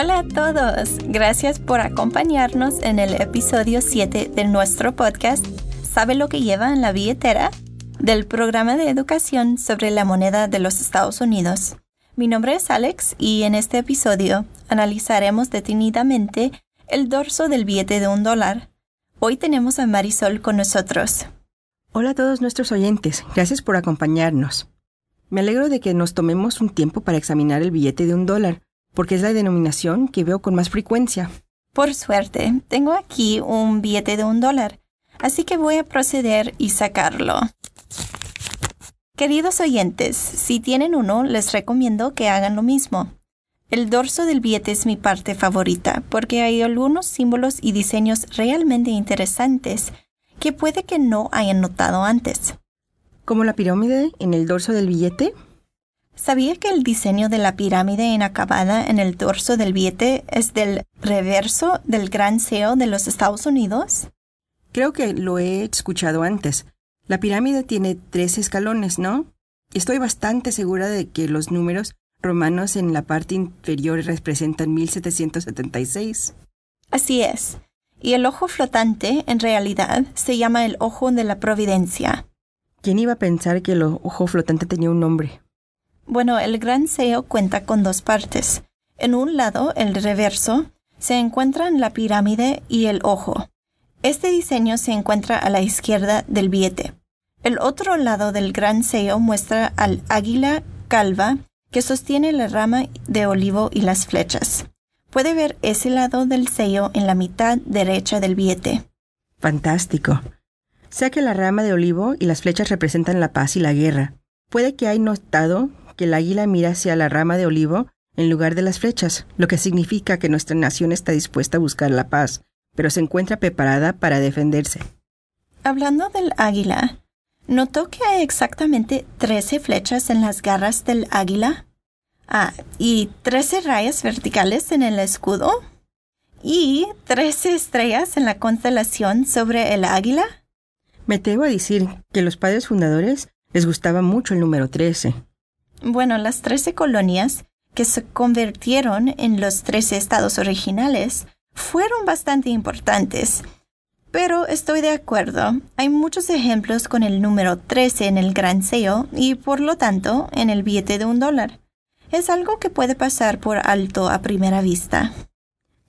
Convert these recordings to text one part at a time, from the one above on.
Hola a todos, gracias por acompañarnos en el episodio 7 de nuestro podcast ¿Sabe lo que lleva en la billetera? del programa de educación sobre la moneda de los Estados Unidos. Mi nombre es Alex y en este episodio analizaremos detenidamente el dorso del billete de un dólar. Hoy tenemos a Marisol con nosotros. Hola a todos nuestros oyentes, gracias por acompañarnos. Me alegro de que nos tomemos un tiempo para examinar el billete de un dólar, porque es la denominación que veo con más frecuencia. Por suerte, tengo aquí un billete de un dólar, así que voy a proceder y sacarlo. Queridos oyentes, si tienen uno, les recomiendo que hagan lo mismo. El dorso del billete es mi parte favorita porque hay algunos símbolos y diseños realmente interesantes que puede que no hayan notado antes. ¿Como la pirámide en el dorso del billete? ¿Sabía que el diseño de la pirámide inacabada en el dorso del billete es del reverso del gran CEO de los Estados Unidos? Creo que lo he escuchado antes. La pirámide tiene tres escalones, ¿no? Estoy bastante segura de que los números romanos en la parte inferior representan 1776. Así es. Y el ojo flotante, en realidad, se llama el ojo de la providencia. ¿Quién iba a pensar que el ojo flotante tenía un nombre? Bueno, el gran seo cuenta con dos partes. En un lado, el reverso, se encuentran la pirámide y el ojo. Este diseño se encuentra a la izquierda del billete. El otro lado del gran sello muestra al águila calva que sostiene la rama de olivo y las flechas. Puede ver ese lado del sello en la mitad derecha del billete. Fantástico. Sé que la rama de olivo y las flechas representan la paz y la guerra. Puede que haya notado que el águila mira hacia la rama de olivo en lugar de las flechas, lo que significa que nuestra nación está dispuesta a buscar la paz, pero se encuentra preparada para defenderse. Hablando del águila, ¿notó que hay exactamente 13 flechas en las garras del águila? Ah, y 13 rayas verticales en el escudo? ¿Y 13 estrellas en la constelación sobre el águila? Me atrevo a decir que los padres fundadores les gustaba mucho el número 13. Bueno, las trece colonias, que se convirtieron en los trece estados originales, fueron bastante importantes. Pero estoy de acuerdo, hay muchos ejemplos con el número 13 en el gran sello y por lo tanto en el billete de un dólar. Es algo que puede pasar por alto a primera vista.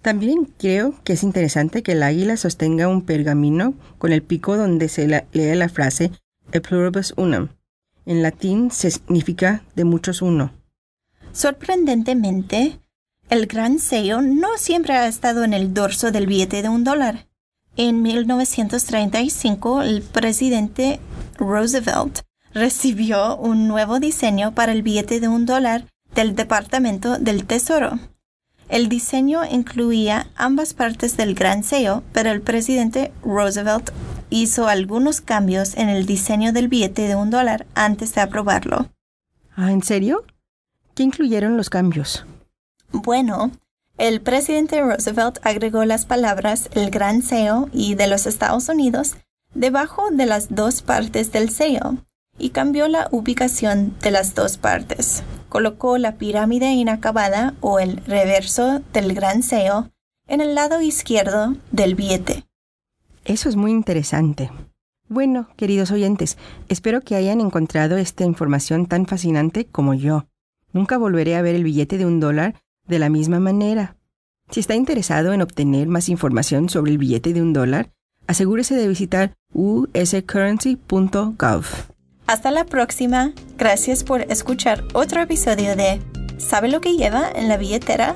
También creo que es interesante que el águila sostenga un pergamino con el pico donde se lee la frase E pluribus unum, en latín significa de muchos uno. Sorprendentemente, el gran sello no siempre ha estado en el dorso del billete de un dólar. En 1935, el presidente Roosevelt recibió un nuevo diseño para el billete de un dólar del Departamento del Tesoro. El diseño incluía ambas partes del gran sello, pero el presidente Roosevelt hizo algunos cambios en el diseño del billete de un dólar antes de aprobarlo. ¿Ah, en serio? ¿Qué incluyeron los cambios? Bueno, el presidente Roosevelt agregó las palabras el gran sello y de los Estados Unidos debajo de las dos partes del sello y cambió la ubicación de las dos partes. Colocó la pirámide inacabada o el reverso del gran sello en el lado izquierdo del billete. Eso es muy interesante. Bueno, queridos oyentes, espero que hayan encontrado esta información tan fascinante como yo. Nunca volveré a ver el billete de un dólar de la misma manera. Si está interesado en obtener más información sobre el billete de un dólar, asegúrese de visitar uscurrency.gov. Hasta la próxima. Gracias por escuchar otro episodio de ¿Sabe lo que lleva en la billetera?